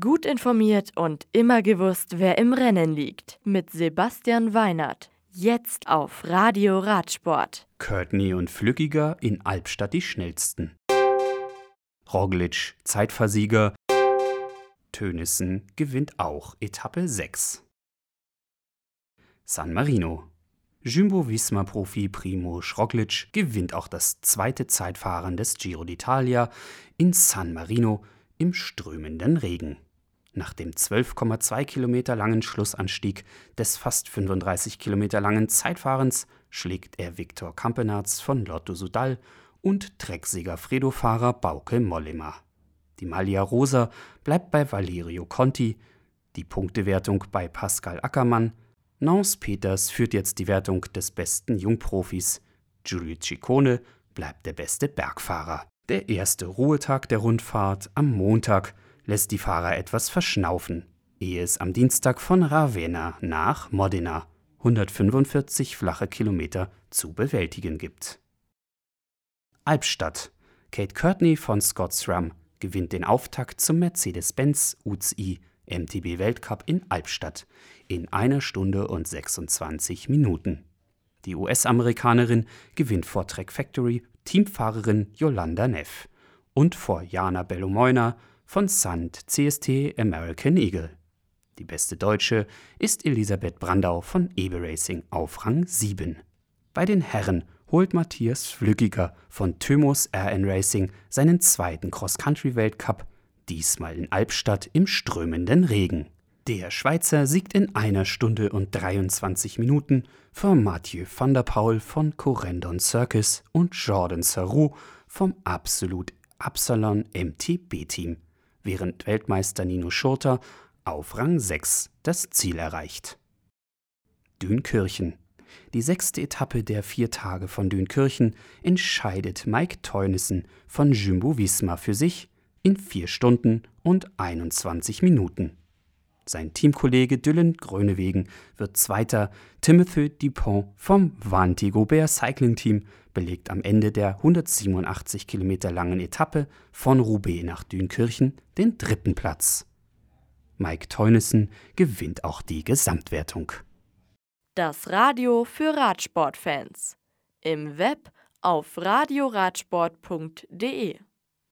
Gut informiert und immer gewusst, wer im Rennen liegt. Mit Sebastian Weinert. Jetzt auf Radio Radsport. Courtney und Flückiger in Albstadt die schnellsten. Roglic, Zeitversieger. Tönissen gewinnt auch Etappe 6. San Marino. Jumbo-Visma-Profi Primo Roglic gewinnt auch das zweite Zeitfahren des Giro d'Italia in San Marino im strömenden Regen. Nach dem 12,2 Kilometer langen Schlussanstieg des fast 35 Kilometer langen Zeitfahrens schlägt er Viktor Kampenarz von Lotto Sudal und Trecksieger-Fredo-Fahrer Bauke Mollema. Die Maglia Rosa bleibt bei Valerio Conti, die Punktewertung bei Pascal Ackermann. Nance Peters führt jetzt die Wertung des besten Jungprofis. Giulio Ciccone bleibt der beste Bergfahrer. Der erste Ruhetag der Rundfahrt am Montag lässt die Fahrer etwas verschnaufen, ehe es am Dienstag von Ravenna nach Modena 145 flache Kilometer zu bewältigen gibt. Albstadt. Kate Courtney von Scott SRAM gewinnt den Auftakt zum Mercedes-Benz UCI MTB Weltcup in Albstadt in einer Stunde und 26 Minuten. Die US-Amerikanerin gewinnt vor Track Factory Teamfahrerin Yolanda Neff und vor Jana Bellomoina von Sand CST American Eagle. Die beste Deutsche ist Elisabeth Brandau von Ebe Racing auf Rang 7. Bei den Herren holt Matthias Flückiger von Thymos RN Racing seinen zweiten Cross-Country-Weltcup, diesmal in Albstadt im strömenden Regen. Der Schweizer siegt in einer Stunde und 23 Minuten vor Mathieu van der Paul von Corendon Circus und Jordan Sarou vom Absolut Absalon MTB-Team, während Weltmeister Nino Schurter auf Rang 6 das Ziel erreicht. Dünkirchen. Die sechste Etappe der vier Tage von Dünkirchen entscheidet Mike Teunissen von Jumbo Visma für sich in 4 Stunden und 21 Minuten. Sein Teamkollege Dylan Grönewegen wird Zweiter. Timothy Dupont vom Vanti Gobert Cycling Team belegt am Ende der 187 Kilometer langen Etappe von Roubaix nach Dünkirchen den dritten Platz. Mike Teunissen gewinnt auch die Gesamtwertung. Das Radio für Radsportfans. Im Web auf radioradsport.de